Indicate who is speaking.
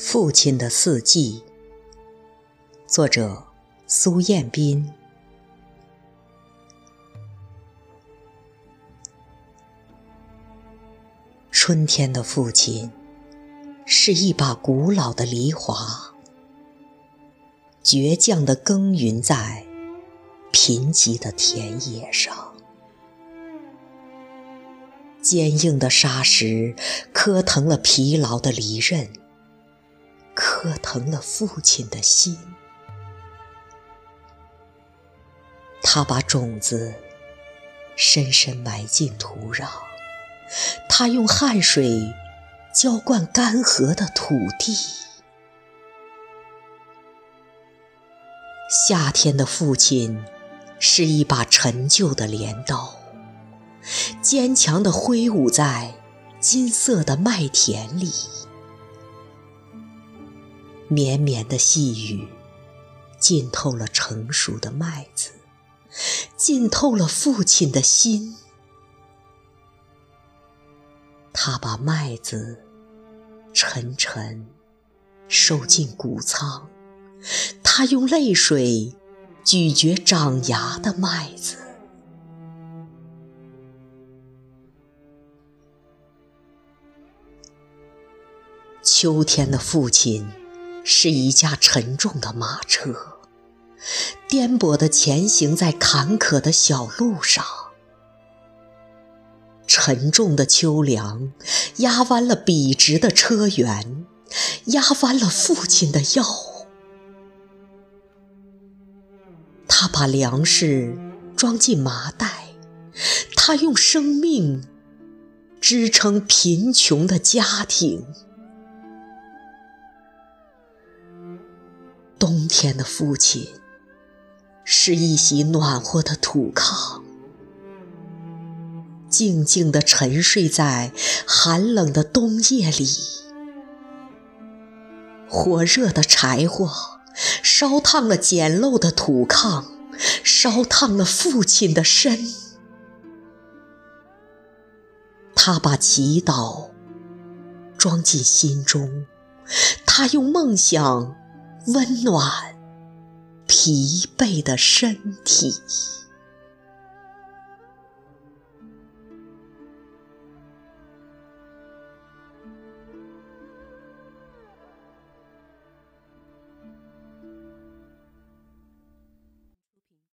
Speaker 1: 父亲的四季，作者苏彦斌。春天的父亲是一把古老的梨花，倔强地耕耘在贫瘠的田野上。坚硬的沙石磕疼了疲劳的离刃，磕疼了父亲的心。他把种子深深埋进土壤，他用汗水浇灌干涸的土地。夏天的父亲是一把陈旧的镰刀。坚强地挥舞在金色的麦田里，绵绵的细雨浸透了成熟的麦子，浸透了父亲的心。他把麦子沉沉收进谷仓，他用泪水咀嚼长芽的麦子。秋天的父亲是一架沉重的马车，颠簸地前行在坎坷的小路上。沉重的秋凉压弯了笔直的车辕，压弯了父亲的腰。他把粮食装进麻袋，他用生命支撑贫穷的家庭。冬天的父亲是一袭暖和的土炕，静静地沉睡在寒冷的冬夜里。火热的柴火烧烫了简陋的土炕，烧烫了父亲的身。他把祈祷装进心中，他用梦想。温暖疲惫的身体。